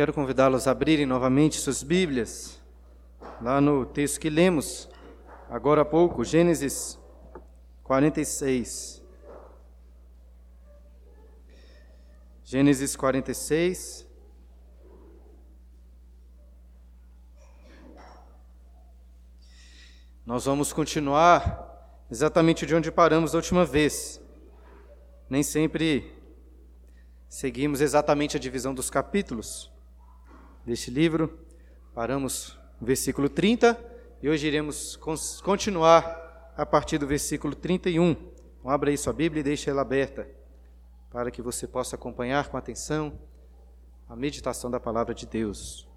quero convidá-los a abrirem novamente suas Bíblias, lá no texto que lemos agora há pouco, Gênesis 46. Gênesis 46. Nós vamos continuar exatamente de onde paramos da última vez. Nem sempre seguimos exatamente a divisão dos capítulos deste livro. Paramos no versículo 30 e hoje iremos continuar a partir do versículo 31. Então, abra aí sua Bíblia e deixe ela aberta para que você possa acompanhar com atenção a meditação da palavra de Deus.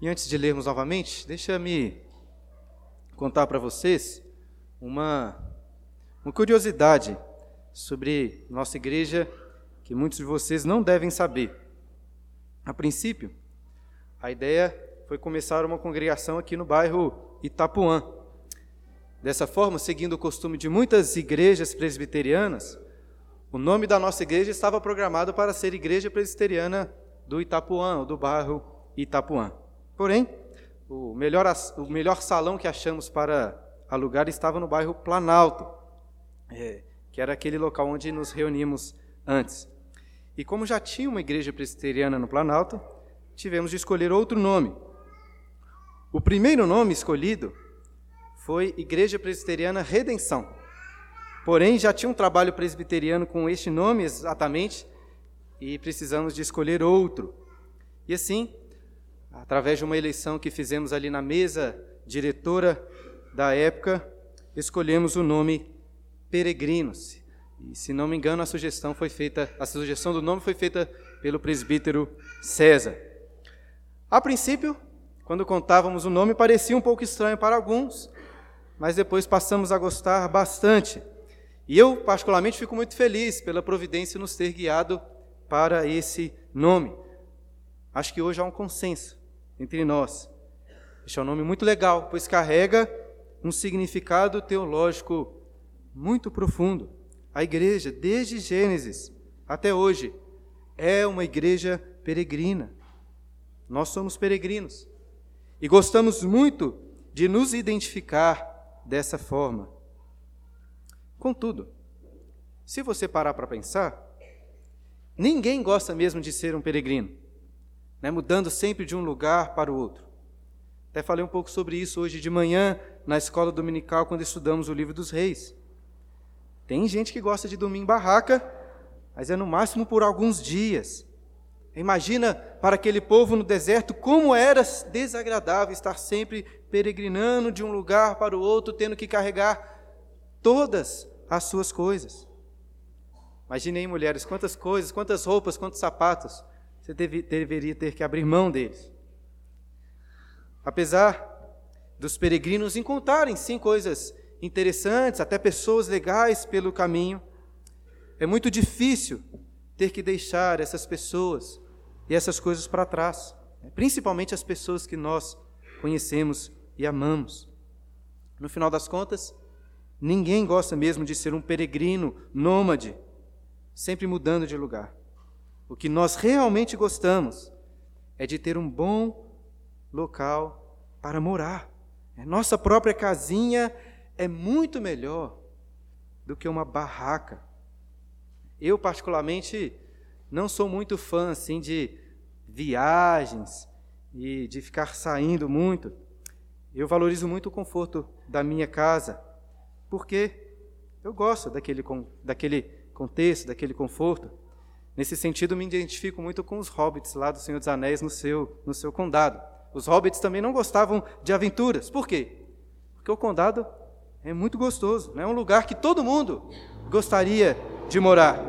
E antes de lermos novamente, deixa-me contar para vocês uma, uma curiosidade sobre nossa igreja que muitos de vocês não devem saber. A princípio, a ideia foi começar uma congregação aqui no bairro Itapuã. Dessa forma, seguindo o costume de muitas igrejas presbiterianas, o nome da nossa igreja estava programado para ser Igreja Presbiteriana do Itapuã, ou do bairro Itapuã. Porém, o melhor, o melhor salão que achamos para alugar estava no bairro Planalto. É, que era aquele local onde nos reunimos antes. E como já tinha uma igreja presbiteriana no Planalto, tivemos de escolher outro nome. O primeiro nome escolhido foi Igreja Presbiteriana Redenção. Porém, já tinha um trabalho presbiteriano com este nome exatamente e precisamos de escolher outro. E assim, através de uma eleição que fizemos ali na mesa diretora da época, escolhemos o nome peregrinos. E, se não me engano, a sugestão foi feita, a sugestão do nome foi feita pelo presbítero César. A princípio, quando contávamos o nome, parecia um pouco estranho para alguns, mas depois passamos a gostar bastante. E eu, particularmente, fico muito feliz pela providência nos ter guiado para esse nome. Acho que hoje há um consenso entre nós. Este é um nome muito legal, pois carrega um significado teológico muito profundo. A igreja, desde Gênesis até hoje, é uma igreja peregrina. Nós somos peregrinos e gostamos muito de nos identificar dessa forma. Contudo, se você parar para pensar, ninguém gosta mesmo de ser um peregrino, né, mudando sempre de um lugar para o outro. Até falei um pouco sobre isso hoje de manhã na escola dominical, quando estudamos o livro dos reis. Tem gente que gosta de dormir em barraca, mas é no máximo por alguns dias. Imagina para aquele povo no deserto como era desagradável estar sempre peregrinando de um lugar para o outro, tendo que carregar todas as suas coisas. Imaginem, mulheres, quantas coisas, quantas roupas, quantos sapatos você deve, deveria ter que abrir mão deles. Apesar dos peregrinos encontrarem, sim, coisas interessantes, até pessoas legais pelo caminho. É muito difícil ter que deixar essas pessoas e essas coisas para trás, né? principalmente as pessoas que nós conhecemos e amamos. No final das contas, ninguém gosta mesmo de ser um peregrino, nômade, sempre mudando de lugar. O que nós realmente gostamos é de ter um bom local para morar. É nossa própria casinha é muito melhor do que uma barraca. Eu, particularmente, não sou muito fã assim de viagens e de ficar saindo muito. Eu valorizo muito o conforto da minha casa, porque eu gosto daquele, daquele contexto, daquele conforto. Nesse sentido, me identifico muito com os hobbits lá do Senhor dos Anéis no seu, no seu condado. Os hobbits também não gostavam de aventuras. Por quê? Porque o condado é muito gostoso, é um lugar que todo mundo gostaria de morar.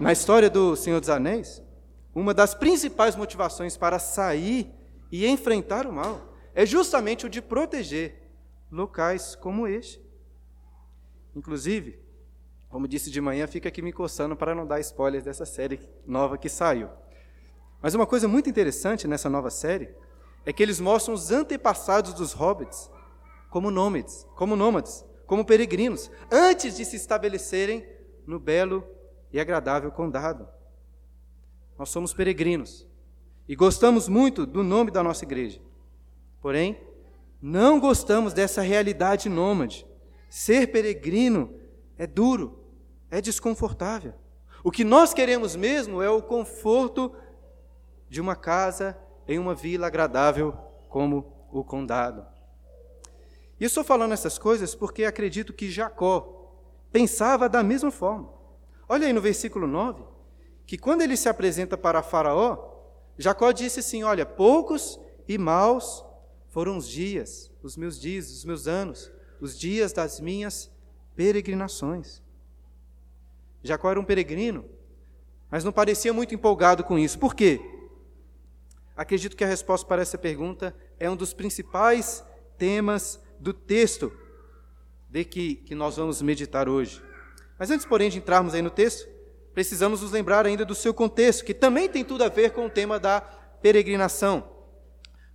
Na história do Senhor dos Anéis, uma das principais motivações para sair e enfrentar o mal é justamente o de proteger locais como este. Inclusive, como disse de manhã, fica aqui me coçando para não dar spoilers dessa série nova que saiu. Mas uma coisa muito interessante nessa nova série é que eles mostram os antepassados dos hobbits como nômades, como nômades, como peregrinos, antes de se estabelecerem no belo e agradável condado. Nós somos peregrinos e gostamos muito do nome da nossa igreja. Porém, não gostamos dessa realidade nômade. Ser peregrino é duro, é desconfortável. O que nós queremos mesmo é o conforto de uma casa em uma vila agradável como o condado. E estou falando essas coisas porque acredito que Jacó pensava da mesma forma. Olha aí no versículo 9, que quando ele se apresenta para Faraó, Jacó disse assim: Olha, poucos e maus foram os dias, os meus dias, os meus anos, os dias das minhas peregrinações. Jacó era um peregrino, mas não parecia muito empolgado com isso. Por quê? Acredito que a resposta para essa pergunta é um dos principais temas do texto de que, que nós vamos meditar hoje. Mas antes, porém, de entrarmos aí no texto, precisamos nos lembrar ainda do seu contexto, que também tem tudo a ver com o tema da peregrinação.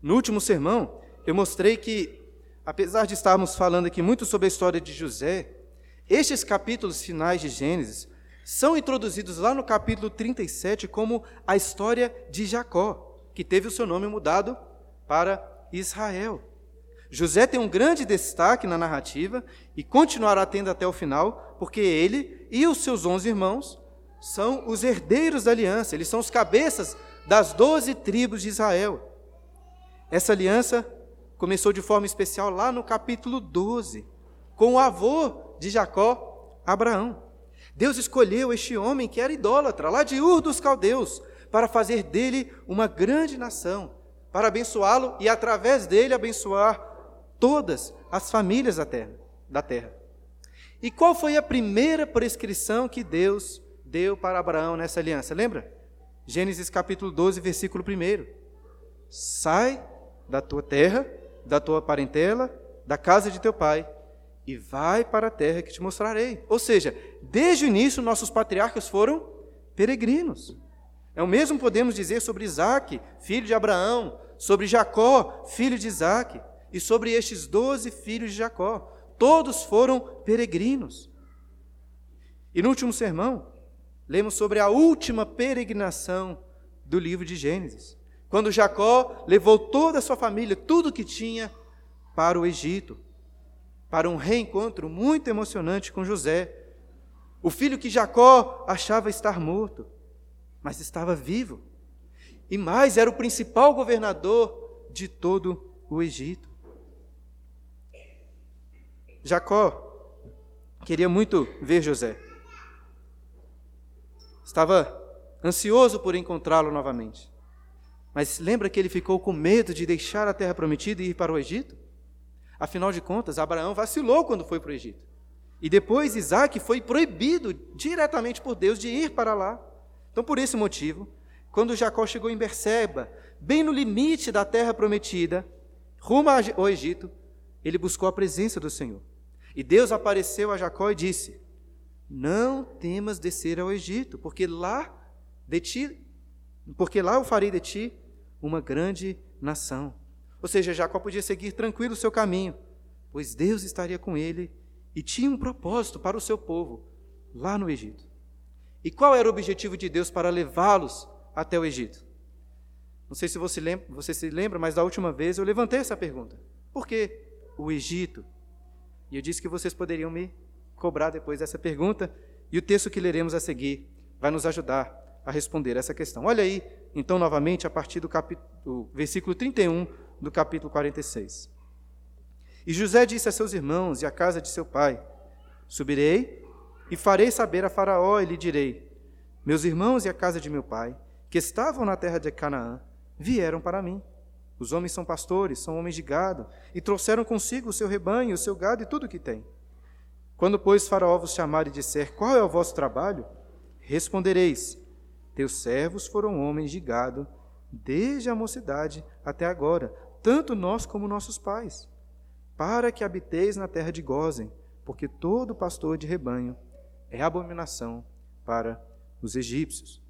No último sermão, eu mostrei que, apesar de estarmos falando aqui muito sobre a história de José, estes capítulos finais de Gênesis são introduzidos lá no capítulo 37 como a história de Jacó, que teve o seu nome mudado para Israel. José tem um grande destaque na narrativa e continuará tendo até o final, porque ele e os seus onze irmãos são os herdeiros da aliança, eles são os cabeças das doze tribos de Israel. Essa aliança começou de forma especial lá no capítulo 12, com o avô de Jacó, Abraão. Deus escolheu este homem que era idólatra, lá de Ur dos Caldeus, para fazer dele uma grande nação, para abençoá-lo e através dele abençoar todas as famílias da terra, da terra. E qual foi a primeira prescrição que Deus deu para Abraão nessa aliança? Lembra? Gênesis capítulo 12, versículo 1. Sai da tua terra, da tua parentela, da casa de teu pai, e vai para a terra que te mostrarei. Ou seja, desde o início, nossos patriarcas foram peregrinos. É o mesmo podemos dizer sobre Isaac, filho de Abraão, sobre Jacó, filho de Isaac e sobre estes doze filhos de Jacó. Todos foram peregrinos. E no último sermão, lemos sobre a última peregrinação do livro de Gênesis, quando Jacó levou toda a sua família, tudo que tinha, para o Egito, para um reencontro muito emocionante com José, o filho que Jacó achava estar morto, mas estava vivo. E mais, era o principal governador de todo o Egito. Jacó queria muito ver José. Estava ansioso por encontrá-lo novamente. Mas lembra que ele ficou com medo de deixar a terra prometida e ir para o Egito? Afinal de contas, Abraão vacilou quando foi para o Egito. E depois Isaac foi proibido diretamente por Deus de ir para lá. Então, por esse motivo, quando Jacó chegou em Berseba, bem no limite da terra prometida, rumo ao Egito, ele buscou a presença do Senhor. E Deus apareceu a Jacó e disse: Não temas descer ao Egito, porque lá de ti, porque lá eu farei de ti uma grande nação. Ou seja, Jacó podia seguir tranquilo o seu caminho, pois Deus estaria com ele e tinha um propósito para o seu povo lá no Egito. E qual era o objetivo de Deus para levá-los até o Egito? Não sei se você, lembra, você se lembra, mas da última vez eu levantei essa pergunta. Por que o Egito? E eu disse que vocês poderiam me cobrar depois dessa pergunta, e o texto que leremos a seguir vai nos ajudar a responder essa questão. Olha aí, então, novamente, a partir do, capítulo, versículo 31 do capítulo 46. E José disse a seus irmãos e à casa de seu pai: Subirei e farei saber a Faraó e lhe direi: Meus irmãos e a casa de meu pai, que estavam na terra de Canaã, vieram para mim. Os homens são pastores, são homens de gado, e trouxeram consigo o seu rebanho, o seu gado e tudo o que tem. Quando, pois, Faraó vos chamar e disser: Qual é o vosso trabalho? Respondereis: Teus servos foram homens de gado, desde a mocidade até agora, tanto nós como nossos pais, para que habiteis na terra de Gozem, porque todo pastor de rebanho é abominação para os egípcios.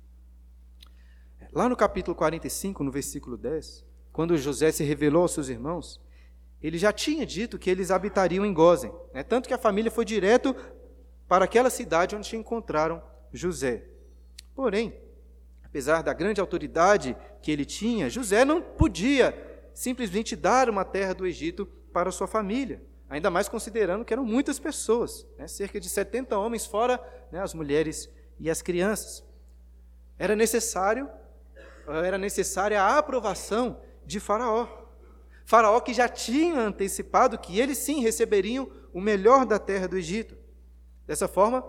Lá no capítulo 45, no versículo 10, quando José se revelou aos seus irmãos, ele já tinha dito que eles habitariam em Gozen. Né? Tanto que a família foi direto para aquela cidade onde encontraram José. Porém, apesar da grande autoridade que ele tinha, José não podia simplesmente dar uma terra do Egito para sua família, ainda mais considerando que eram muitas pessoas, né, cerca de 70 homens, fora né, as mulheres e as crianças. Era necessário, era necessária a aprovação de Faraó. Faraó que já tinha antecipado que eles sim receberiam o melhor da terra do Egito. Dessa forma,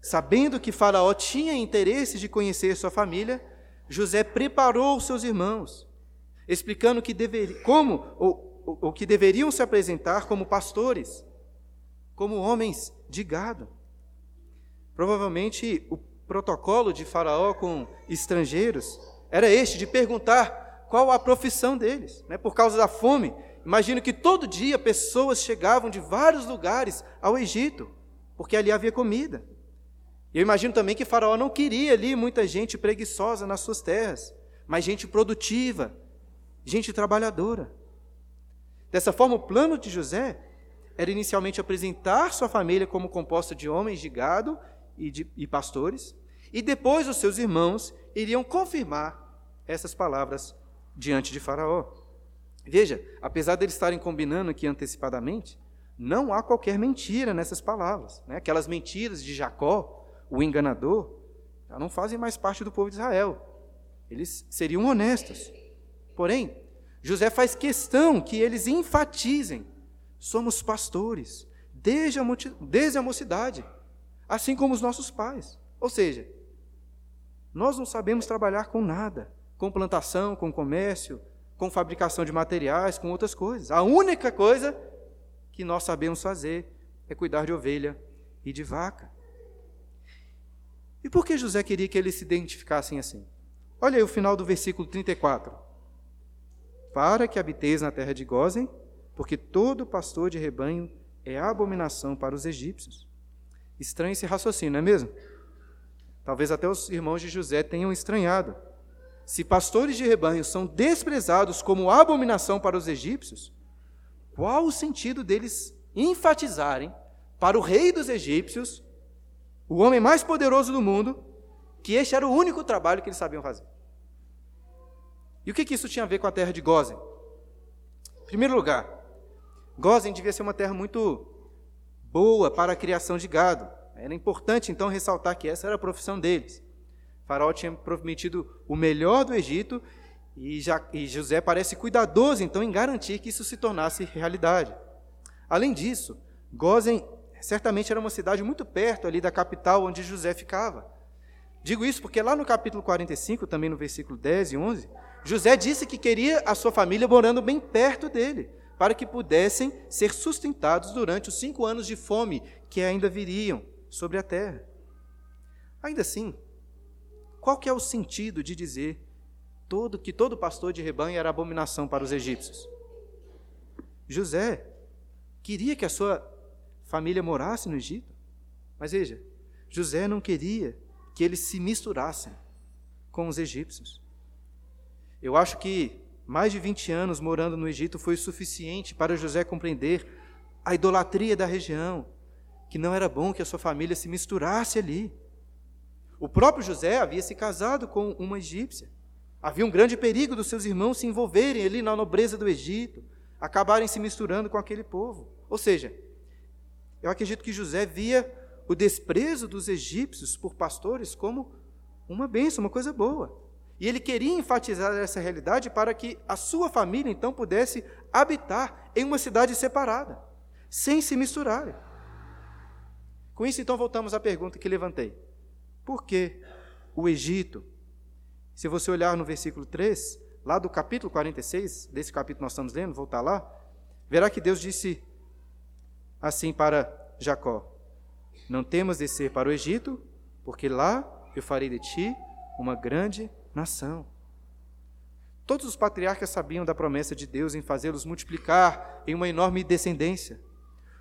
sabendo que Faraó tinha interesse de conhecer sua família, José preparou seus irmãos, explicando que dever, como ou, ou que deveriam se apresentar como pastores, como homens de gado. Provavelmente o protocolo de Faraó com estrangeiros era este de perguntar qual a profissão deles, né? Por causa da fome, imagino que todo dia pessoas chegavam de vários lugares ao Egito, porque ali havia comida. Eu imagino também que Faraó não queria ali muita gente preguiçosa nas suas terras, mas gente produtiva, gente trabalhadora. Dessa forma, o plano de José era inicialmente apresentar sua família como composta de homens de gado e, de, e pastores, e depois os seus irmãos iriam confirmar essas palavras diante de Faraó. Veja, apesar deles estarem combinando aqui antecipadamente, não há qualquer mentira nessas palavras. Né? Aquelas mentiras de Jacó, o enganador, já não fazem mais parte do povo de Israel. Eles seriam honestos. Porém, José faz questão que eles enfatizem: somos pastores, desde a, desde a mocidade, assim como os nossos pais. Ou seja, nós não sabemos trabalhar com nada, com plantação, com comércio, com fabricação de materiais, com outras coisas. A única coisa que nós sabemos fazer é cuidar de ovelha e de vaca. E por que José queria que eles se identificassem assim? Olha aí o final do versículo 34. Para que habiteis na terra de Gozem, porque todo pastor de rebanho é abominação para os egípcios. Estranho esse raciocínio, não é mesmo? Talvez até os irmãos de José tenham estranhado. Se pastores de rebanho são desprezados como abominação para os egípcios, qual o sentido deles enfatizarem para o rei dos egípcios, o homem mais poderoso do mundo, que este era o único trabalho que eles sabiam fazer? E o que, isso tinha a ver com a terra de Gozen? Em primeiro lugar, Gozen devia ser uma terra muito boa para a criação de gado. Era importante então ressaltar que essa era a profissão deles. Faraó tinha prometido o melhor do Egito e, já, e José parece cuidadoso então em garantir que isso se tornasse realidade. Além disso, Gozen certamente era uma cidade muito perto ali da capital onde José ficava. Digo isso porque lá no capítulo 45, também no versículo 10 e 11, José disse que queria a sua família morando bem perto dele, para que pudessem ser sustentados durante os cinco anos de fome que ainda viriam sobre a terra. Ainda assim, qual que é o sentido de dizer todo que todo pastor de rebanho era abominação para os egípcios? José queria que a sua família morasse no Egito, mas veja, José não queria que eles se misturassem com os egípcios. Eu acho que mais de 20 anos morando no Egito foi suficiente para José compreender a idolatria da região, que não era bom que a sua família se misturasse ali. O próprio José havia se casado com uma egípcia. Havia um grande perigo dos seus irmãos se envolverem ali na nobreza do Egito, acabarem se misturando com aquele povo. Ou seja, eu acredito que José via o desprezo dos egípcios por pastores como uma bênção, uma coisa boa. E ele queria enfatizar essa realidade para que a sua família então pudesse habitar em uma cidade separada, sem se misturarem. Com isso, então, voltamos à pergunta que levantei: por que o Egito? Se você olhar no versículo 3, lá do capítulo 46, desse capítulo nós estamos lendo, voltar lá, verá que Deus disse assim para Jacó: Não temas descer para o Egito, porque lá eu farei de ti uma grande nação. Todos os patriarcas sabiam da promessa de Deus em fazê-los multiplicar em uma enorme descendência.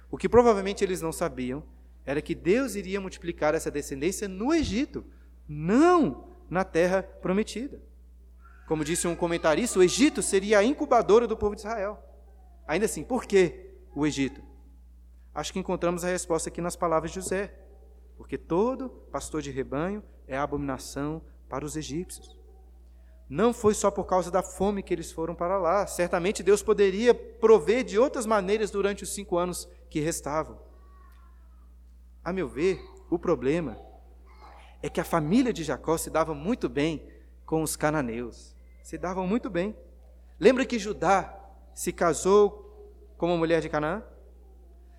O que provavelmente eles não sabiam era que Deus iria multiplicar essa descendência no Egito, não na terra prometida. Como disse um comentarista, o Egito seria a incubadora do povo de Israel. Ainda assim, por que o Egito? Acho que encontramos a resposta aqui nas palavras de José. porque todo pastor de rebanho é abominação para os egípcios. Não foi só por causa da fome que eles foram para lá. Certamente Deus poderia prover de outras maneiras durante os cinco anos que restavam. A meu ver, o problema é que a família de Jacó se dava muito bem com os cananeus. Se davam muito bem. Lembra que Judá se casou com uma mulher de Canaã?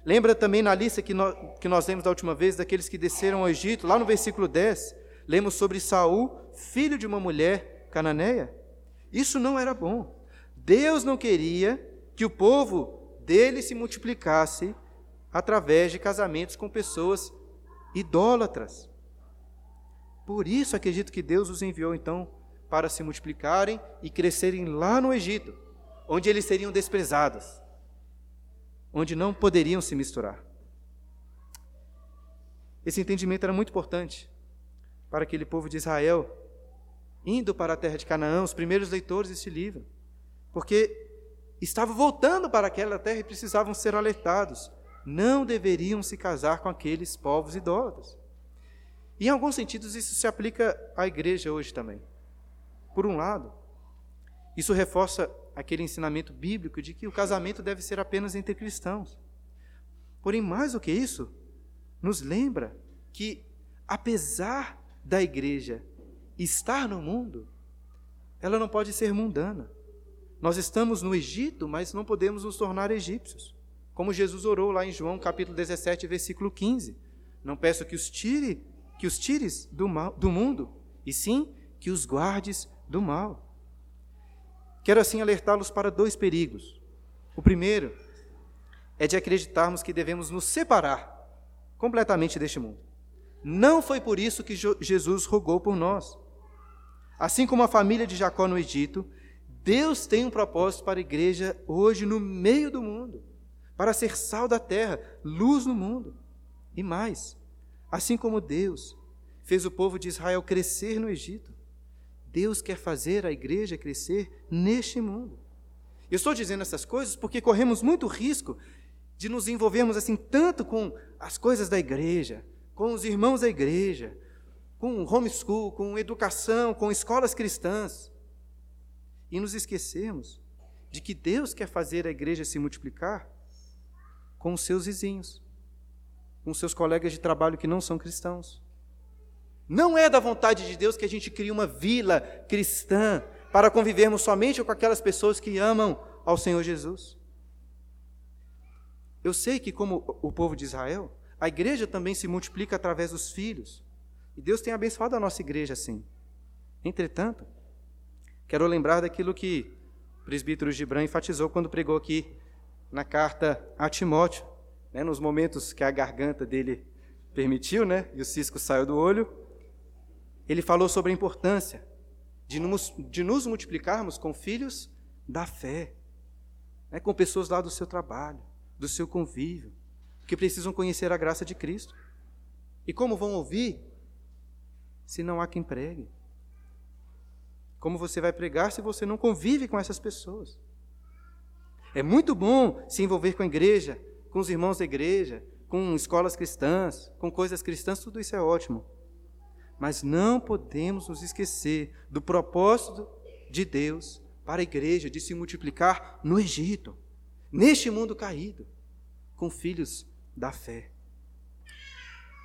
Lembra também na lista que nós, que nós lemos da última vez, daqueles que desceram ao Egito, lá no versículo 10, lemos sobre Saul, filho de uma mulher cananeia. Isso não era bom. Deus não queria que o povo dele se multiplicasse através de casamentos com pessoas idólatras. Por isso acredito que Deus os enviou então para se multiplicarem e crescerem lá no Egito, onde eles seriam desprezados, onde não poderiam se misturar. Esse entendimento era muito importante para aquele povo de Israel indo para a terra de Canaã, os primeiros leitores desse livro, porque estavam voltando para aquela terra e precisavam ser alertados. Não deveriam se casar com aqueles povos idólatras. E, em alguns sentidos, isso se aplica à igreja hoje também. Por um lado, isso reforça aquele ensinamento bíblico de que o casamento deve ser apenas entre cristãos. Porém, mais do que isso, nos lembra que, apesar da igreja estar no mundo, ela não pode ser mundana. Nós estamos no Egito, mas não podemos nos tornar egípcios. Como Jesus orou lá em João capítulo 17, versículo 15. Não peço que os tire, que os tires do, mal, do mundo, e sim que os guardes do mal. Quero assim alertá-los para dois perigos. O primeiro é de acreditarmos que devemos nos separar completamente deste mundo. Não foi por isso que Jesus rogou por nós. Assim como a família de Jacó no Egito, Deus tem um propósito para a igreja hoje no meio do mundo, para ser sal da terra, luz no mundo. E mais, assim como Deus fez o povo de Israel crescer no Egito, Deus quer fazer a igreja crescer neste mundo. Eu estou dizendo essas coisas porque corremos muito risco de nos envolvermos assim tanto com as coisas da igreja, com os irmãos da igreja, com homeschool, com educação, com escolas cristãs. E nos esquecemos de que Deus quer fazer a igreja se multiplicar com os seus vizinhos, com os seus colegas de trabalho que não são cristãos. Não é da vontade de Deus que a gente crie uma vila cristã para convivermos somente com aquelas pessoas que amam ao Senhor Jesus. Eu sei que, como o povo de Israel, a igreja também se multiplica através dos filhos. E Deus tem abençoado a nossa igreja assim. Entretanto, quero lembrar daquilo que o presbítero Gibran enfatizou quando pregou aqui na carta a Timóteo, né, nos momentos que a garganta dele permitiu, né, e o cisco saiu do olho, ele falou sobre a importância de nos, de nos multiplicarmos com filhos da fé, né, com pessoas lá do seu trabalho, do seu convívio, que precisam conhecer a graça de Cristo. E como vão ouvir se não há quem pregue? Como você vai pregar se você não convive com essas pessoas? É muito bom se envolver com a igreja, com os irmãos da igreja, com escolas cristãs, com coisas cristãs, tudo isso é ótimo. Mas não podemos nos esquecer do propósito de Deus para a igreja de se multiplicar no Egito, neste mundo caído, com filhos da fé.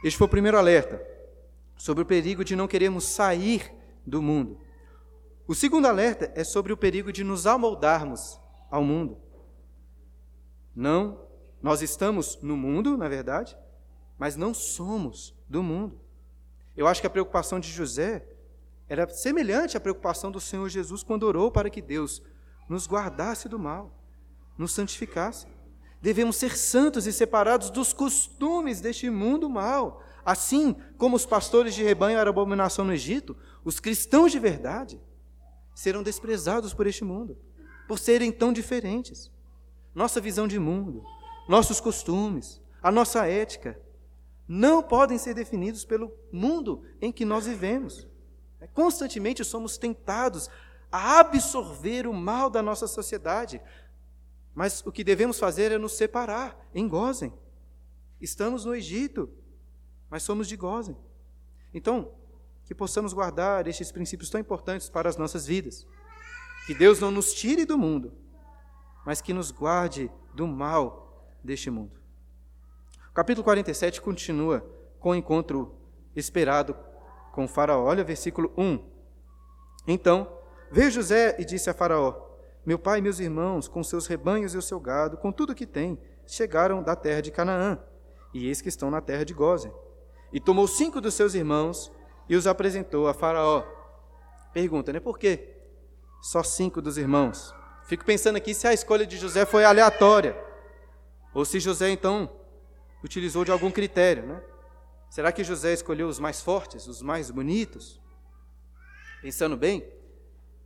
Este foi o primeiro alerta sobre o perigo de não querermos sair do mundo. O segundo alerta é sobre o perigo de nos amoldarmos ao mundo. Não, nós estamos no mundo, na verdade, mas não somos do mundo. Eu acho que a preocupação de José era semelhante à preocupação do Senhor Jesus quando orou para que Deus nos guardasse do mal, nos santificasse. Devemos ser santos e separados dos costumes deste mundo mal, Assim como os pastores de rebanho eram abominação no Egito, os cristãos de verdade serão desprezados por este mundo, por serem tão diferentes. Nossa visão de mundo, nossos costumes, a nossa ética, não podem ser definidos pelo mundo em que nós vivemos. Constantemente somos tentados a absorver o mal da nossa sociedade, mas o que devemos fazer é nos separar, engozem. Estamos no Egito, mas somos de Gozem. Então, que possamos guardar estes princípios tão importantes para as nossas vidas. Que Deus não nos tire do mundo, mas que nos guarde do mal deste mundo. O capítulo 47 continua com o encontro esperado com Faraó. Olha versículo 1. Então, veio José e disse a Faraó: Meu pai e meus irmãos, com seus rebanhos e o seu gado, com tudo que têm, chegaram da terra de Canaã, e eis que estão na terra de Gozen. E tomou cinco dos seus irmãos e os apresentou a Faraó. Pergunta, né? Por quê? Só cinco dos irmãos. Fico pensando aqui se a escolha de José foi aleatória. Ou se José, então, utilizou de algum critério, né? Será que José escolheu os mais fortes, os mais bonitos? Pensando bem,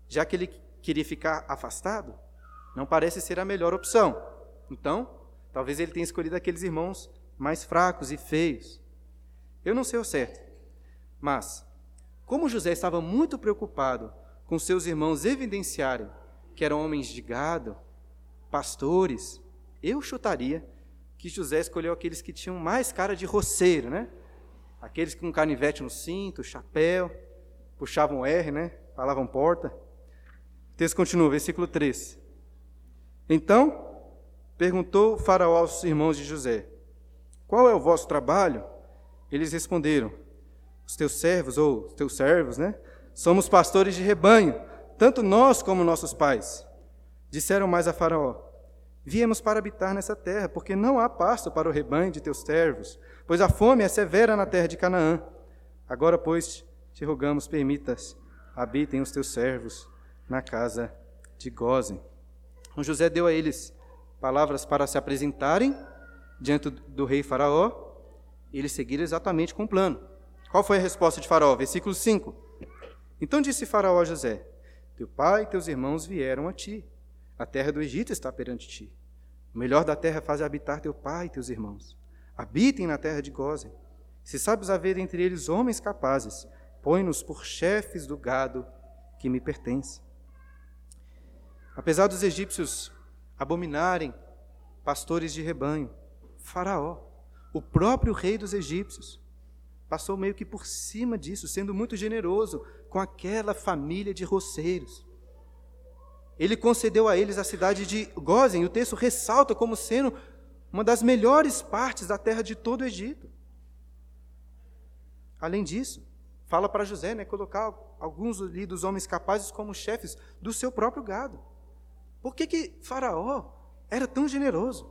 já que ele queria ficar afastado, não parece ser a melhor opção. Então, talvez ele tenha escolhido aqueles irmãos mais fracos e feios. Eu não sei o certo, mas, como José estava muito preocupado com seus irmãos evidenciarem que eram homens de gado, pastores, eu chutaria que José escolheu aqueles que tinham mais cara de roceiro, né? Aqueles com canivete no cinto, chapéu, puxavam R, né? Falavam porta. O texto continua, versículo 3. Então, perguntou o faraó aos irmãos de José: Qual é o vosso trabalho? Eles responderam: Os teus servos, ou os teus servos, né? Somos pastores de rebanho, tanto nós como nossos pais. Disseram mais a Faraó: Viemos para habitar nessa terra, porque não há pasto para o rebanho de teus servos, pois a fome é severa na terra de Canaã. Agora, pois, te rogamos, permitas, habitem os teus servos na casa de Gozen. Então José deu a eles palavras para se apresentarem diante do rei Faraó, e eles seguiram exatamente com o plano. Qual foi a resposta de Faraó? Versículo 5. Então disse Faraó a José: Teu pai e teus irmãos vieram a ti. A terra do Egito está perante ti. O melhor da terra faz habitar teu pai e teus irmãos habitem na terra de Gozen. Se sabes haver entre eles homens capazes, põe-nos por chefes do gado que me pertence. Apesar dos egípcios abominarem pastores de rebanho, Faraó, o próprio rei dos egípcios, passou meio que por cima disso, sendo muito generoso com aquela família de roceiros. Ele concedeu a eles a cidade de Gozen, o texto ressalta como sendo uma das melhores partes da terra de todo o Egito. Além disso, fala para José né, colocar alguns ali dos homens capazes como chefes do seu próprio gado. Por que, que Faraó era tão generoso?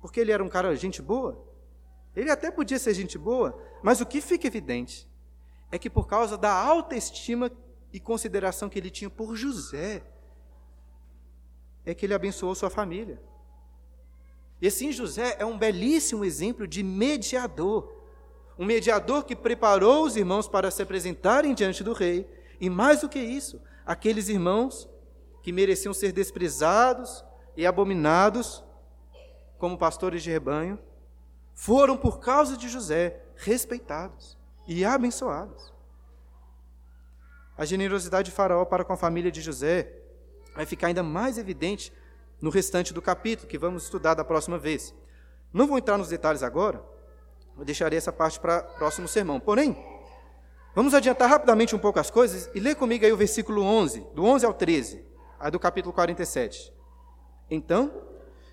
Porque ele era um cara gente boa? Ele até podia ser gente boa, mas o que fica evidente é que por causa da alta estima e consideração que ele tinha por José, é que ele abençoou sua família. E assim, José é um belíssimo exemplo de mediador. Um mediador que preparou os irmãos para se apresentarem diante do rei. E mais do que isso, aqueles irmãos que mereciam ser desprezados e abominados como pastores de rebanho, foram, por causa de José, respeitados e abençoados. A generosidade de Faraó para com a família de José vai ficar ainda mais evidente no restante do capítulo, que vamos estudar da próxima vez. Não vou entrar nos detalhes agora, eu deixarei essa parte para o próximo sermão. Porém, vamos adiantar rapidamente um pouco as coisas e ler comigo aí o versículo 11, do 11 ao 13, aí do capítulo 47. Então,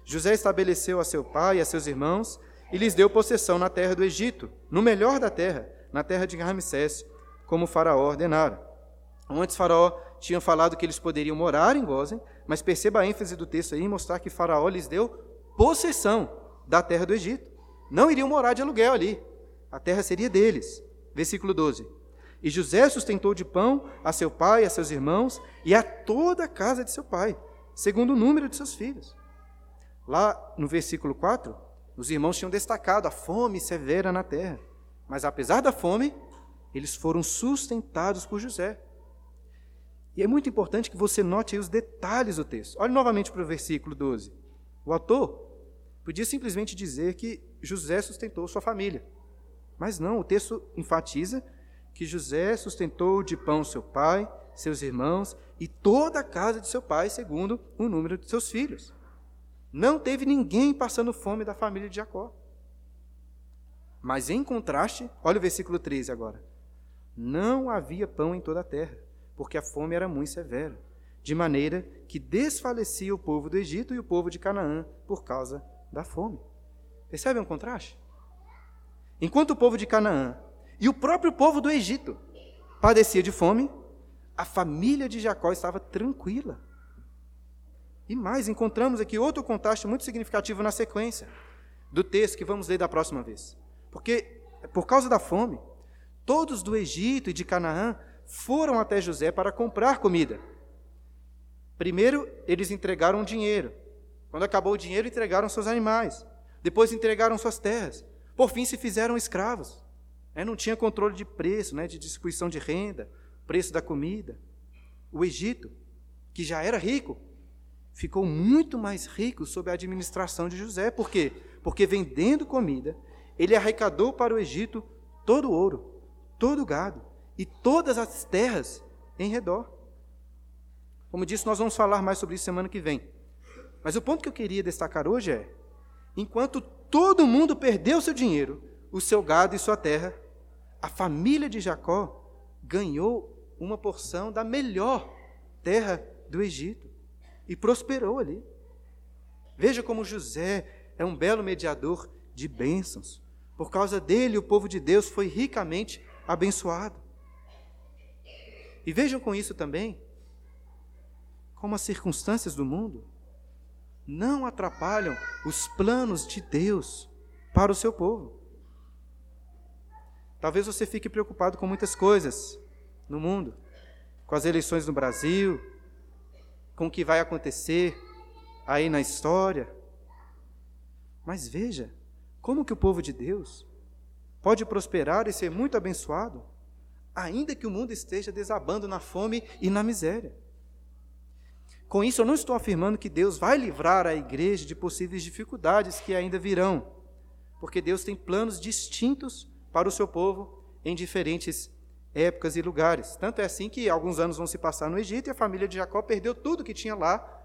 José estabeleceu a seu pai e a seus irmãos e lhes deu possessão na terra do Egito, no melhor da terra, na terra de Ramsés, como faraó ordenara. Antes, faraó tinha falado que eles poderiam morar em Gozen, mas perceba a ênfase do texto aí mostrar que Faraó lhes deu possessão da terra do Egito. Não iriam morar de aluguel ali. A terra seria deles. Versículo 12. E José sustentou de pão a seu pai, a seus irmãos e a toda a casa de seu pai, segundo o número de seus filhos. Lá no versículo 4, os irmãos tinham destacado a fome severa na terra. Mas apesar da fome, eles foram sustentados por José. E é muito importante que você note aí os detalhes do texto. Olhe novamente para o versículo 12. O autor podia simplesmente dizer que José sustentou sua família. Mas não, o texto enfatiza que José sustentou de pão seu pai, seus irmãos e toda a casa de seu pai, segundo o número de seus filhos. Não teve ninguém passando fome da família de Jacó. Mas em contraste, olha o versículo 13 agora. Não havia pão em toda a terra, porque a fome era muito severa, de maneira que desfalecia o povo do Egito e o povo de Canaã por causa da fome. Percebem o contraste? Enquanto o povo de Canaã e o próprio povo do Egito padecia de fome, a família de Jacó estava tranquila. E mais, encontramos aqui outro contraste muito significativo na sequência do texto que vamos ler da próxima vez. Porque, por causa da fome, todos do Egito e de Canaã foram até José para comprar comida. Primeiro, eles entregaram dinheiro. Quando acabou o dinheiro, entregaram seus animais. Depois, entregaram suas terras. Por fim, se fizeram escravos. É, não tinha controle de preço, né, de distribuição de renda, preço da comida. O Egito, que já era rico, ficou muito mais rico sob a administração de José. Por quê? Porque vendendo comida, ele arrecadou para o Egito todo o ouro, todo o gado e todas as terras em redor. Como disse, nós vamos falar mais sobre isso semana que vem. Mas o ponto que eu queria destacar hoje é: enquanto todo mundo perdeu seu dinheiro, o seu gado e sua terra, a família de Jacó ganhou uma porção da melhor terra do Egito e prosperou ali. Veja como José é um belo mediador de bênçãos. Por causa dele, o povo de Deus foi ricamente abençoado. E vejam com isso também como as circunstâncias do mundo não atrapalham os planos de Deus para o seu povo. Talvez você fique preocupado com muitas coisas no mundo, com as eleições no Brasil, com o que vai acontecer aí na história. Mas veja como que o povo de Deus pode prosperar e ser muito abençoado, ainda que o mundo esteja desabando na fome e na miséria. Com isso, eu não estou afirmando que Deus vai livrar a igreja de possíveis dificuldades que ainda virão, porque Deus tem planos distintos para o seu povo em diferentes épocas e lugares. Tanto é assim que alguns anos vão se passar no Egito e a família de Jacó perdeu tudo que tinha lá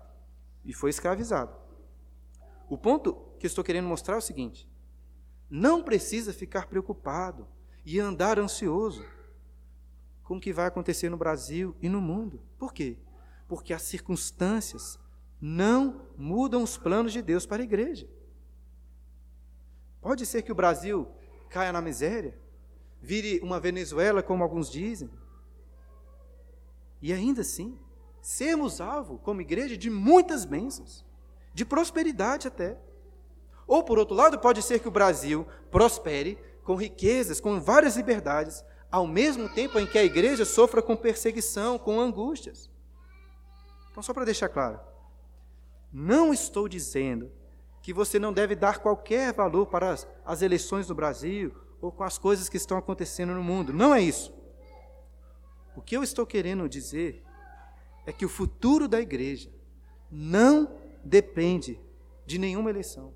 e foi escravizado. O ponto que estou querendo mostrar é o seguinte: não precisa ficar preocupado e andar ansioso com o que vai acontecer no Brasil e no mundo. Por quê? Porque as circunstâncias não mudam os planos de Deus para a igreja. Pode ser que o Brasil caia na miséria, vire uma Venezuela, como alguns dizem. E ainda assim, sermos alvo, como igreja, de muitas bênçãos, de prosperidade até. Ou, por outro lado, pode ser que o Brasil prospere com riquezas, com várias liberdades, ao mesmo tempo em que a igreja sofra com perseguição, com angústias. Então, só para deixar claro, não estou dizendo que você não deve dar qualquer valor para as, as eleições do Brasil ou com as coisas que estão acontecendo no mundo. Não é isso. O que eu estou querendo dizer é que o futuro da igreja não depende de nenhuma eleição,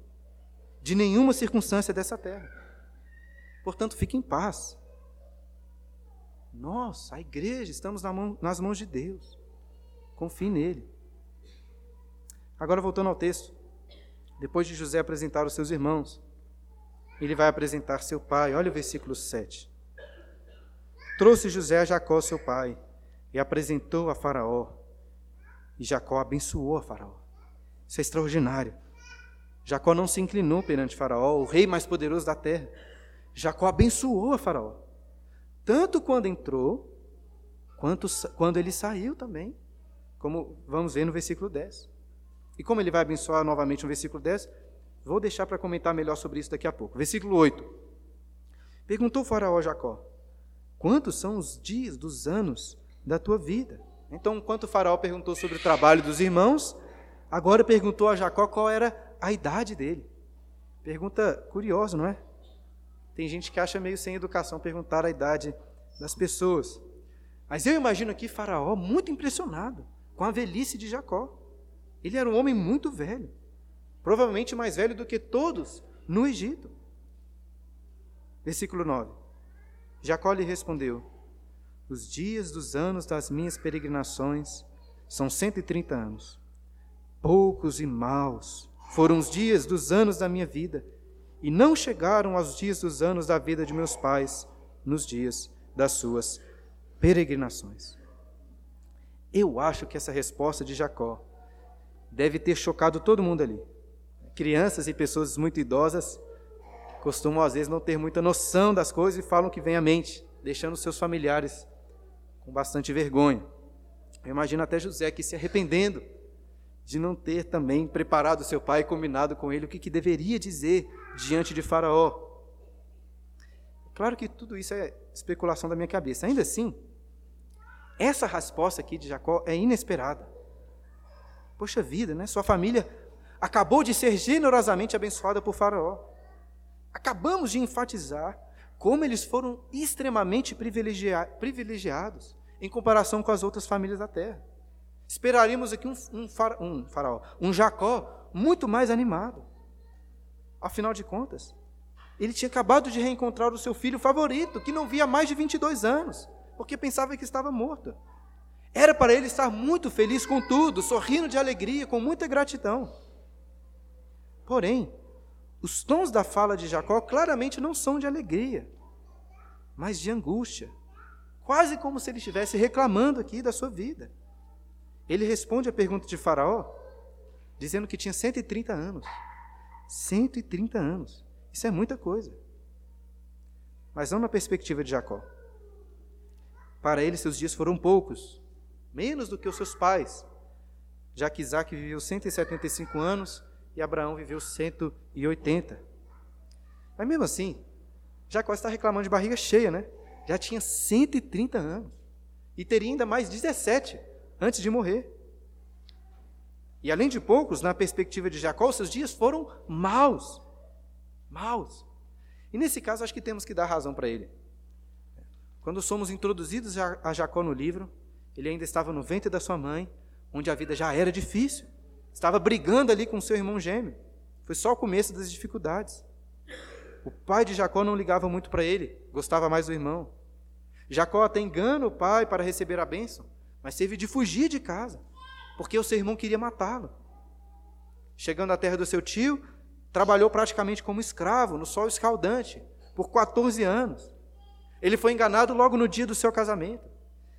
de nenhuma circunstância dessa terra. Portanto, fique em paz. Nós, a igreja, estamos nas mãos de Deus. Confie nele. Agora, voltando ao texto. Depois de José apresentar os seus irmãos, ele vai apresentar seu pai. Olha o versículo 7. Trouxe José a Jacó, seu pai, e apresentou a Faraó. E Jacó abençoou a Faraó. Isso é extraordinário. Jacó não se inclinou perante Faraó, o rei mais poderoso da terra. Jacó abençoou a Faraó. Tanto quando entrou, quanto quando ele saiu também. Como vamos ver no versículo 10. E como ele vai abençoar novamente no versículo 10, vou deixar para comentar melhor sobre isso daqui a pouco. Versículo 8. Perguntou o Faraó a Jacó: Quantos são os dias dos anos da tua vida? Então, enquanto o Faraó perguntou sobre o trabalho dos irmãos, agora perguntou a Jacó qual era a idade dele. Pergunta curiosa, não é? Tem gente que acha meio sem educação perguntar a idade das pessoas. Mas eu imagino aqui Faraó muito impressionado com a velhice de Jacó. Ele era um homem muito velho, provavelmente mais velho do que todos no Egito. Versículo 9. Jacó lhe respondeu: Os dias dos anos das minhas peregrinações são 130 anos. Poucos e maus foram os dias dos anos da minha vida, e não chegaram aos dias dos anos da vida de meus pais, nos dias das suas peregrinações. Eu acho que essa resposta de Jacó deve ter chocado todo mundo ali. Crianças e pessoas muito idosas costumam às vezes não ter muita noção das coisas e falam que vem à mente, deixando seus familiares com bastante vergonha. Eu imagino até José aqui se arrependendo de não ter também preparado seu pai e combinado com ele o que, que deveria dizer diante de Faraó. Claro que tudo isso é especulação da minha cabeça. Ainda assim, essa resposta aqui de Jacó é inesperada. Poxa vida, né? Sua família acabou de ser generosamente abençoada por Faraó. Acabamos de enfatizar como eles foram extremamente privilegiados em comparação com as outras famílias da terra. Esperaríamos aqui um, um, um faraó, um Jacó muito mais animado. Afinal de contas, ele tinha acabado de reencontrar o seu filho favorito, que não via há mais de 22 anos, porque pensava que estava morto. Era para ele estar muito feliz com tudo, sorrindo de alegria, com muita gratidão. Porém, os tons da fala de Jacó claramente não são de alegria, mas de angústia, quase como se ele estivesse reclamando aqui da sua vida. Ele responde à pergunta de Faraó, dizendo que tinha 130 anos. 130 anos. Isso é muita coisa. Mas não na perspectiva de Jacó. Para ele, seus dias foram poucos, menos do que os seus pais, já que Isaac viveu 175 anos e Abraão viveu 180. Mas mesmo assim, Jacó está reclamando de barriga cheia, né? Já tinha 130 anos. E teria ainda mais 17 antes de morrer. E além de poucos, na perspectiva de Jacó, seus dias foram maus. Maus. E nesse caso, acho que temos que dar razão para ele. Quando somos introduzidos a Jacó no livro, ele ainda estava no ventre da sua mãe, onde a vida já era difícil. Estava brigando ali com seu irmão gêmeo. Foi só o começo das dificuldades. O pai de Jacó não ligava muito para ele, gostava mais do irmão. Jacó até engana o pai para receber a bênção, mas teve de fugir de casa, porque o seu irmão queria matá-lo. Chegando à terra do seu tio, trabalhou praticamente como escravo no sol escaldante por 14 anos. Ele foi enganado logo no dia do seu casamento.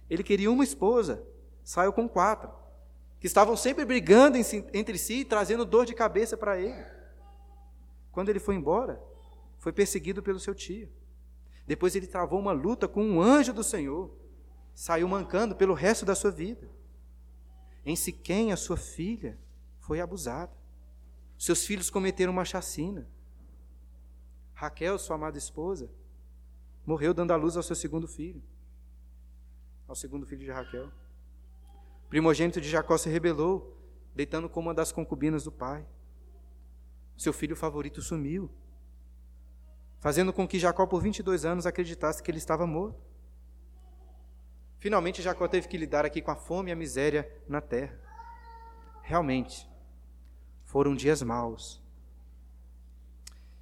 Ele queria uma esposa, saiu com quatro, que estavam sempre brigando entre si e trazendo dor de cabeça para ele. Quando ele foi embora, foi perseguido pelo seu tio. Depois ele travou uma luta com um anjo do Senhor saiu mancando pelo resto da sua vida. Em Siquém, a sua filha foi abusada. Seus filhos cometeram uma chacina. Raquel, sua amada esposa, morreu dando à luz ao seu segundo filho, ao segundo filho de Raquel. Primogênito de Jacó se rebelou, deitando como uma das concubinas do pai. Seu filho favorito sumiu, fazendo com que Jacó, por 22 anos, acreditasse que ele estava morto. Finalmente, Jacó teve que lidar aqui com a fome e a miséria na terra. Realmente, foram dias maus.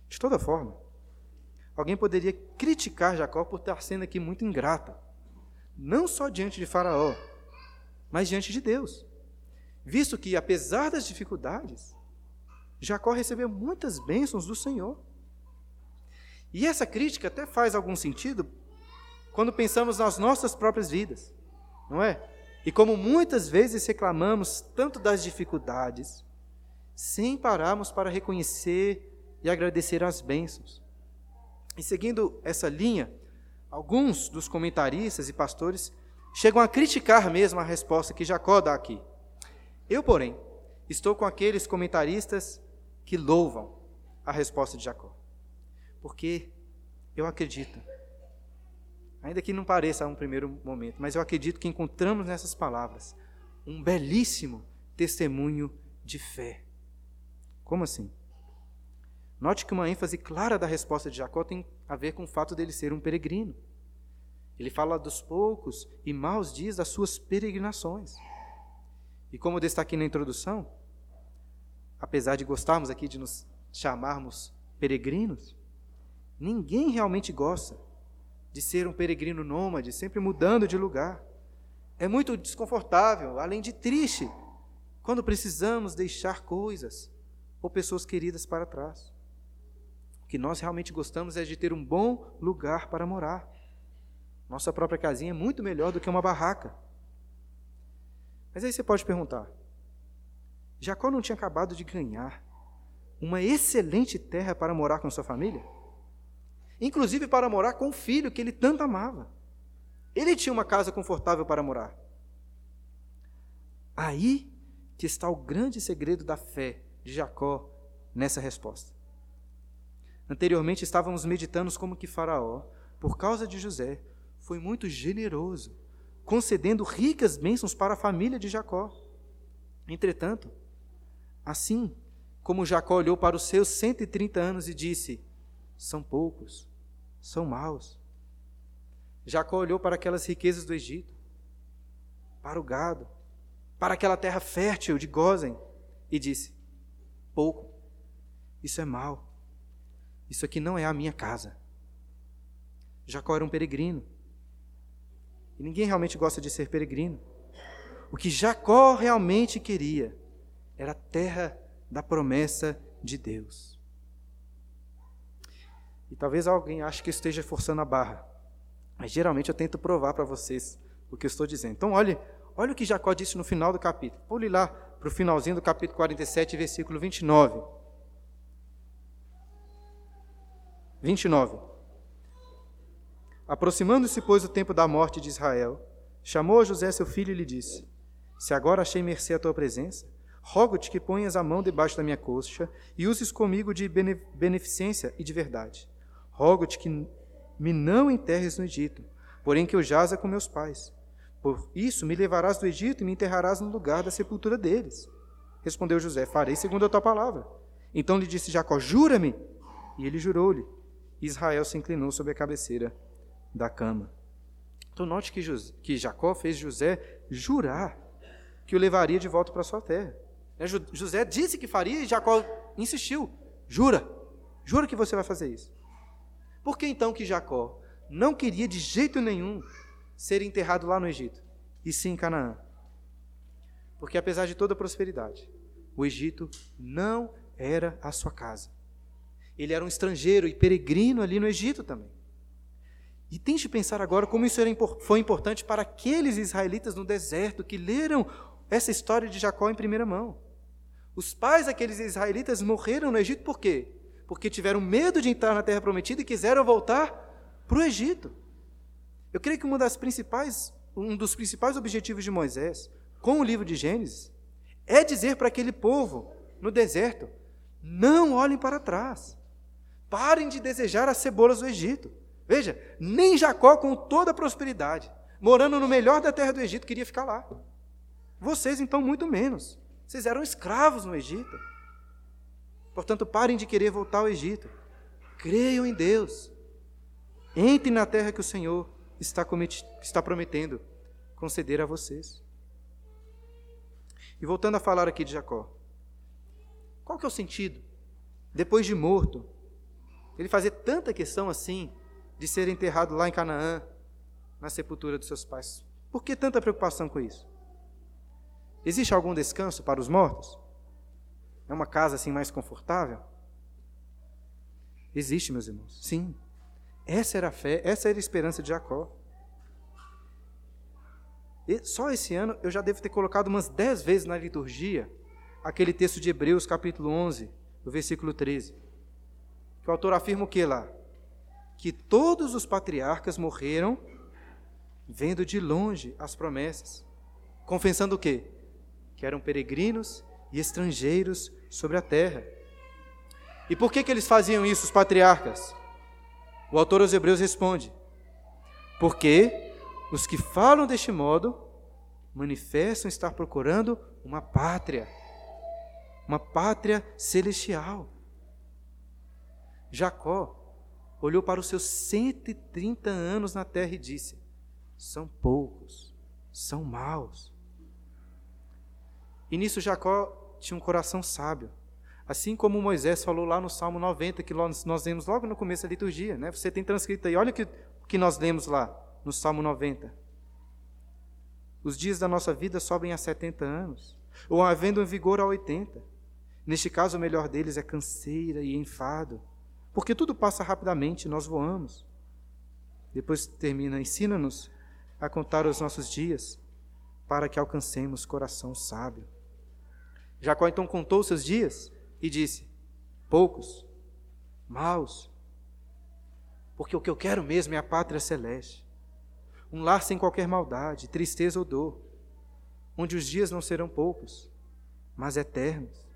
De toda forma, alguém poderia criticar Jacó por estar sendo aqui muito ingrato, não só diante de Faraó, mas diante de Deus, visto que, apesar das dificuldades, Jacó recebeu muitas bênçãos do Senhor. E essa crítica até faz algum sentido, quando pensamos nas nossas próprias vidas, não é? E como muitas vezes reclamamos tanto das dificuldades, sem pararmos para reconhecer e agradecer as bênçãos. E seguindo essa linha, alguns dos comentaristas e pastores chegam a criticar mesmo a resposta que Jacó dá aqui. Eu, porém, estou com aqueles comentaristas que louvam a resposta de Jacó. Porque eu acredito Ainda que não pareça a um primeiro momento, mas eu acredito que encontramos nessas palavras um belíssimo testemunho de fé. Como assim? Note que uma ênfase clara da resposta de Jacó tem a ver com o fato dele ser um peregrino. Ele fala dos poucos e maus dias das suas peregrinações. E como eu destaquei na introdução, apesar de gostarmos aqui de nos chamarmos peregrinos, ninguém realmente gosta de ser um peregrino nômade, sempre mudando de lugar. É muito desconfortável, além de triste, quando precisamos deixar coisas ou pessoas queridas para trás. O que nós realmente gostamos é de ter um bom lugar para morar. Nossa própria casinha é muito melhor do que uma barraca. Mas aí você pode perguntar: Jacó não tinha acabado de ganhar uma excelente terra para morar com sua família? Inclusive para morar com o filho que ele tanto amava. Ele tinha uma casa confortável para morar. Aí que está o grande segredo da fé de Jacó nessa resposta. Anteriormente estávamos meditando como que Faraó, por causa de José, foi muito generoso, concedendo ricas bênçãos para a família de Jacó. Entretanto, assim como Jacó olhou para os seus 130 anos e disse: São poucos, são maus. Jacó olhou para aquelas riquezas do Egito, para o gado, para aquela terra fértil de Gozen e disse: Pouco, isso é mal, isso aqui não é a minha casa. Jacó era um peregrino. E ninguém realmente gosta de ser peregrino. O que Jacó realmente queria era a terra da promessa de Deus. E talvez alguém ache que eu esteja forçando a barra, mas geralmente eu tento provar para vocês o que eu estou dizendo. Então, olhe, olha o que Jacó disse no final do capítulo. Pule lá para o finalzinho do capítulo 47, versículo 29. 29. Aproximando-se, pois, o tempo da morte de Israel, chamou José seu filho e lhe disse: Se agora achei mercê à tua presença, rogo-te que ponhas a mão debaixo da minha coxa e uses comigo de beneficência e de verdade. Rogo-te que me não enterres no Egito, porém que eu jaza com meus pais. Por isso me levarás do Egito e me enterrarás no lugar da sepultura deles. Respondeu José: Farei segundo a tua palavra. Então lhe disse Jacó: Jura-me. E ele jurou-lhe. Israel se inclinou sobre a cabeceira da cama. Então note que, José, que Jacó fez José jurar que o levaria de volta para sua terra. Né, José disse que faria e Jacó insistiu: Jura, jura que você vai fazer isso. Por que então que Jacó não queria de jeito nenhum ser enterrado lá no Egito, e sim em Canaã? Porque apesar de toda a prosperidade, o Egito não era a sua casa. Ele era um estrangeiro e peregrino ali no Egito também. E tente pensar agora como isso foi importante para aqueles israelitas no deserto que leram essa história de Jacó em primeira mão. Os pais daqueles israelitas morreram no Egito por quê? Porque tiveram medo de entrar na terra prometida e quiseram voltar para o Egito. Eu creio que uma das principais, um dos principais objetivos de Moisés com o livro de Gênesis é dizer para aquele povo no deserto: não olhem para trás. Parem de desejar as cebolas do Egito. Veja, nem Jacó, com toda a prosperidade, morando no melhor da terra do Egito, queria ficar lá. Vocês, então, muito menos. Vocês eram escravos no Egito. Portanto, parem de querer voltar ao Egito. Creiam em Deus. Entrem na terra que o Senhor está, está prometendo conceder a vocês. E voltando a falar aqui de Jacó. Qual que é o sentido? Depois de morto, ele fazer tanta questão assim de ser enterrado lá em Canaã, na sepultura dos seus pais. Por que tanta preocupação com isso? Existe algum descanso para os mortos? É uma casa assim mais confortável? Existe, meus irmãos. Sim. Essa era a fé, essa era a esperança de Jacó. E só esse ano eu já devo ter colocado umas dez vezes na liturgia aquele texto de Hebreus, capítulo 11, do versículo 13. Que o autor afirma o que lá? Que todos os patriarcas morreram vendo de longe as promessas, confessando o quê? que eram peregrinos e estrangeiros sobre a terra. E por que, que eles faziam isso, os patriarcas? O autor aos Hebreus responde: Porque os que falam deste modo manifestam estar procurando uma pátria, uma pátria celestial. Jacó olhou para os seus 130 anos na terra e disse: São poucos, são maus. E nisso Jacó tinha um coração sábio. Assim como Moisés falou lá no Salmo 90, que nós, lemos logo no começo da liturgia. Né? Você tem transcrito aí, olha o que, que nós lemos lá no Salmo 90. Os dias da nossa vida sobem a 70 anos, ou havendo um vigor a 80. Neste caso, o melhor deles é canseira e enfado, Porque tudo passa rapidamente, nós voamos. Depois termina, ensina-nos a contar os nossos dias, para que alcancemos coração sábio. Jacó então contou seus dias e disse: poucos, maus, porque o que eu quero mesmo é a pátria celeste, um lar sem qualquer maldade, tristeza ou dor, onde os dias não serão poucos, mas eternos.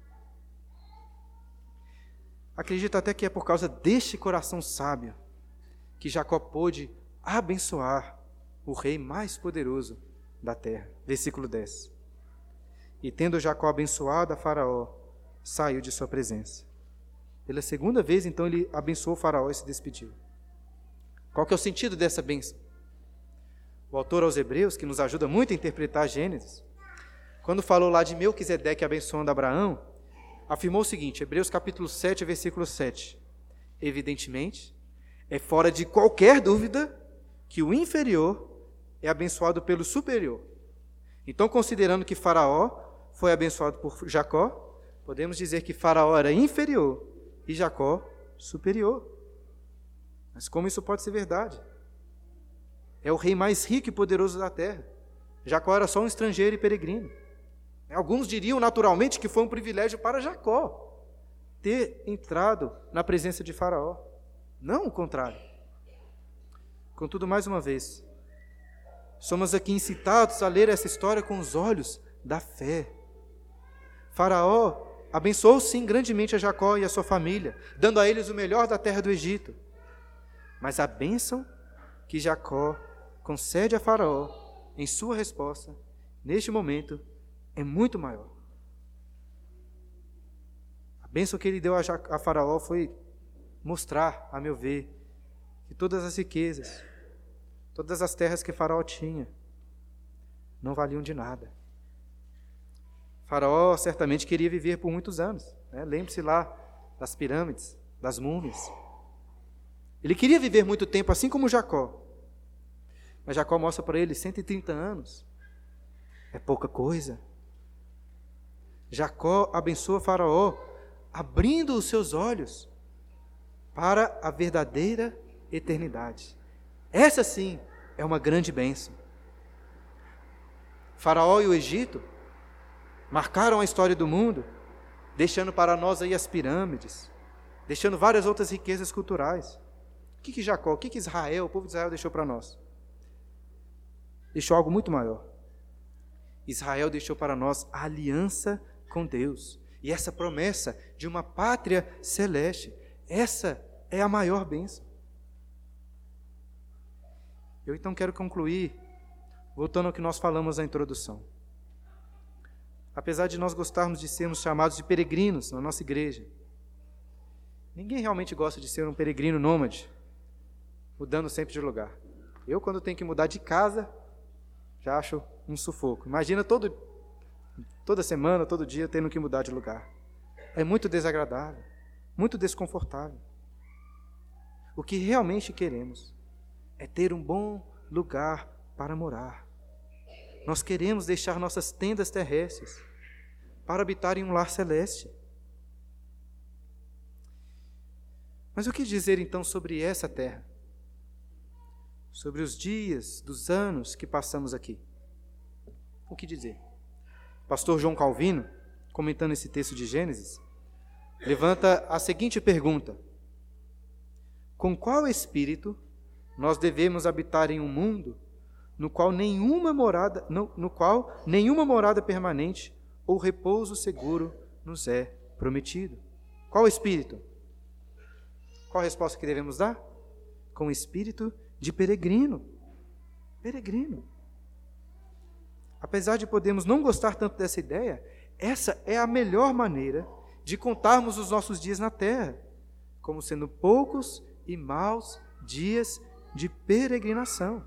Acredito até que é por causa deste coração sábio que Jacó pôde abençoar o rei mais poderoso da terra. Versículo 10. E tendo Jacó abençoado a Faraó, saiu de sua presença. Pela segunda vez, então, ele abençoou Faraó e se despediu. Qual que é o sentido dessa bênção? O autor aos Hebreus, que nos ajuda muito a interpretar Gênesis, quando falou lá de Melquisedeque abençoando Abraão, afirmou o seguinte, Hebreus capítulo 7, versículo 7. Evidentemente, é fora de qualquer dúvida que o inferior é abençoado pelo superior. Então, considerando que Faraó foi abençoado por Jacó, podemos dizer que Faraó era inferior e Jacó superior. Mas como isso pode ser verdade? É o rei mais rico e poderoso da terra. Jacó era só um estrangeiro e peregrino. Alguns diriam naturalmente que foi um privilégio para Jacó ter entrado na presença de Faraó. Não o contrário. Contudo, mais uma vez, somos aqui incitados a ler essa história com os olhos da fé. Faraó abençoou sim grandemente a Jacó e a sua família, dando a eles o melhor da terra do Egito. Mas a bênção que Jacó concede a Faraó em sua resposta, neste momento, é muito maior. A bênção que ele deu a, Faraó foi mostrar, a meu ver, que todas as riquezas, todas as terras que Faraó tinha, não valiam de nada. Faraó certamente queria viver por muitos anos. Né? Lembre-se lá das pirâmides, das múmias. Ele queria viver muito tempo, assim como Jacó. Mas Jacó mostra para ele 130 anos. É pouca coisa. Jacó abençoa Faraó, abrindo os seus olhos para a verdadeira eternidade. Essa sim é uma grande bênção. Faraó e o Egito marcaram a história do mundo, deixando para nós aí as pirâmides, deixando várias outras riquezas culturais. O que, que Jacó, o que, que Israel, o povo de Israel deixou para nós? Deixou algo muito maior. Israel deixou para nós a aliança com Deus. E essa promessa de uma pátria celeste, essa é a maior bênção. Eu então quero concluir, voltando ao que nós falamos na introdução. Apesar de nós gostarmos de sermos chamados de peregrinos na nossa igreja, ninguém realmente gosta de ser um peregrino nômade, mudando sempre de lugar. Eu, quando tenho que mudar de casa, já acho um sufoco. Imagina todo toda semana, todo dia, tendo que mudar de lugar. É muito desagradável, muito desconfortável. O que realmente queremos é ter um bom lugar para morar. Nós queremos deixar nossas tendas terrestres para habitar em um lar celeste. Mas o que dizer então sobre essa terra? Sobre os dias, dos anos que passamos aqui? O que dizer? Pastor João Calvino, comentando esse texto de Gênesis, levanta a seguinte pergunta: Com qual espírito nós devemos habitar em um mundo no qual nenhuma morada, no, no qual nenhuma morada permanente ou repouso seguro nos é prometido? Qual espírito? Qual a resposta que devemos dar? Com o espírito de peregrino. Peregrino. Apesar de podermos não gostar tanto dessa ideia, essa é a melhor maneira de contarmos os nossos dias na terra, como sendo poucos e maus dias de peregrinação.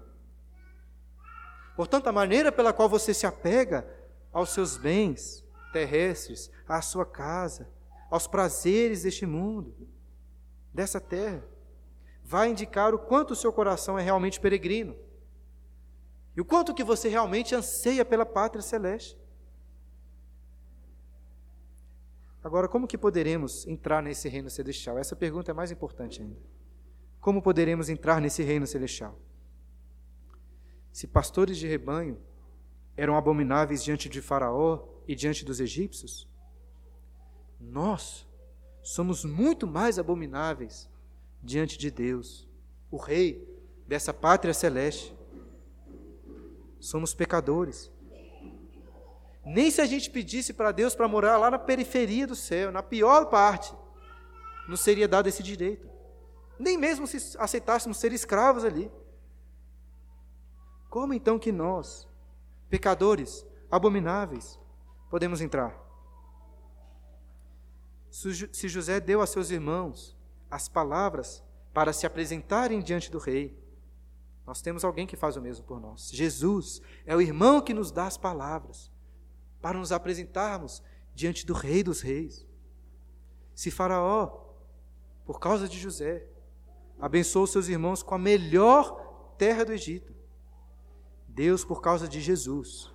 Portanto, a maneira pela qual você se apega aos seus bens terrestres, à sua casa, aos prazeres deste mundo, dessa terra, vai indicar o quanto o seu coração é realmente peregrino e o quanto que você realmente anseia pela pátria celeste. Agora, como que poderemos entrar nesse reino celestial? Essa pergunta é mais importante ainda. Como poderemos entrar nesse reino celestial? Se pastores de rebanho eram abomináveis diante de Faraó e diante dos egípcios, nós somos muito mais abomináveis diante de Deus, o Rei dessa pátria celeste. Somos pecadores. Nem se a gente pedisse para Deus para morar lá na periferia do céu, na pior parte, nos seria dado esse direito. Nem mesmo se aceitássemos ser escravos ali. Como então que nós, pecadores, abomináveis, podemos entrar? Se José deu a seus irmãos as palavras para se apresentarem diante do rei, nós temos alguém que faz o mesmo por nós. Jesus é o irmão que nos dá as palavras para nos apresentarmos diante do Rei dos Reis. Se Faraó, por causa de José, abençoou seus irmãos com a melhor terra do Egito, Deus, por causa de Jesus,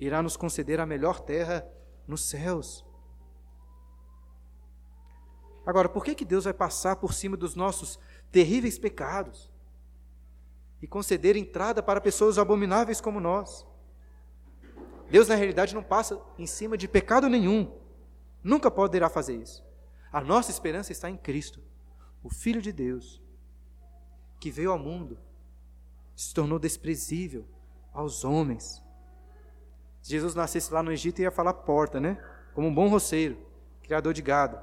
irá nos conceder a melhor terra nos céus. Agora, por que, que Deus vai passar por cima dos nossos terríveis pecados e conceder entrada para pessoas abomináveis como nós? Deus, na realidade, não passa em cima de pecado nenhum. Nunca poderá fazer isso. A nossa esperança está em Cristo, o Filho de Deus, que veio ao mundo, se tornou desprezível aos homens. Se Jesus nascesse lá no Egito, ia falar porta, né? Como um bom roceiro, criador de gado.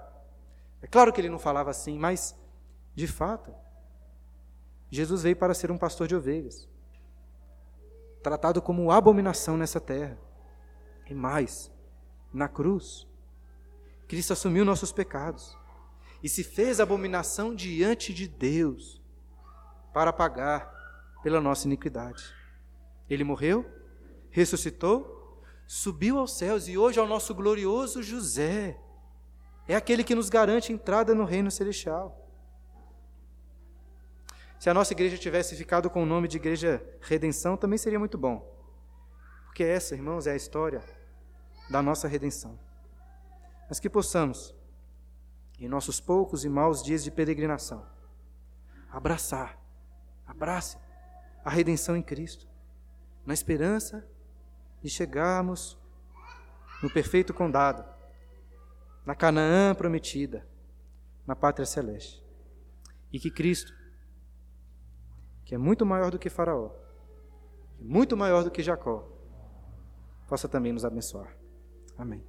É claro que ele não falava assim, mas, de fato, Jesus veio para ser um pastor de ovelhas, tratado como abominação nessa terra. E mais, na cruz, Cristo assumiu nossos pecados e se fez abominação diante de Deus para pagar pela nossa iniquidade. Ele morreu, ressuscitou, subiu aos céus e hoje é o nosso glorioso José. É aquele que nos garante entrada no reino celestial. Se a nossa igreja tivesse ficado com o nome de Igreja Redenção, também seria muito bom. Porque essa, irmãos, é a história da nossa redenção. Mas que possamos, em nossos poucos e maus dias de peregrinação, abraçar, abrace a redenção em Cristo, na esperança de chegarmos no perfeito condado, na Canaã prometida, na pátria celeste. E que Cristo, que é muito maior do que Faraó, muito maior do que Jacó, possa também nos abençoar. Amém.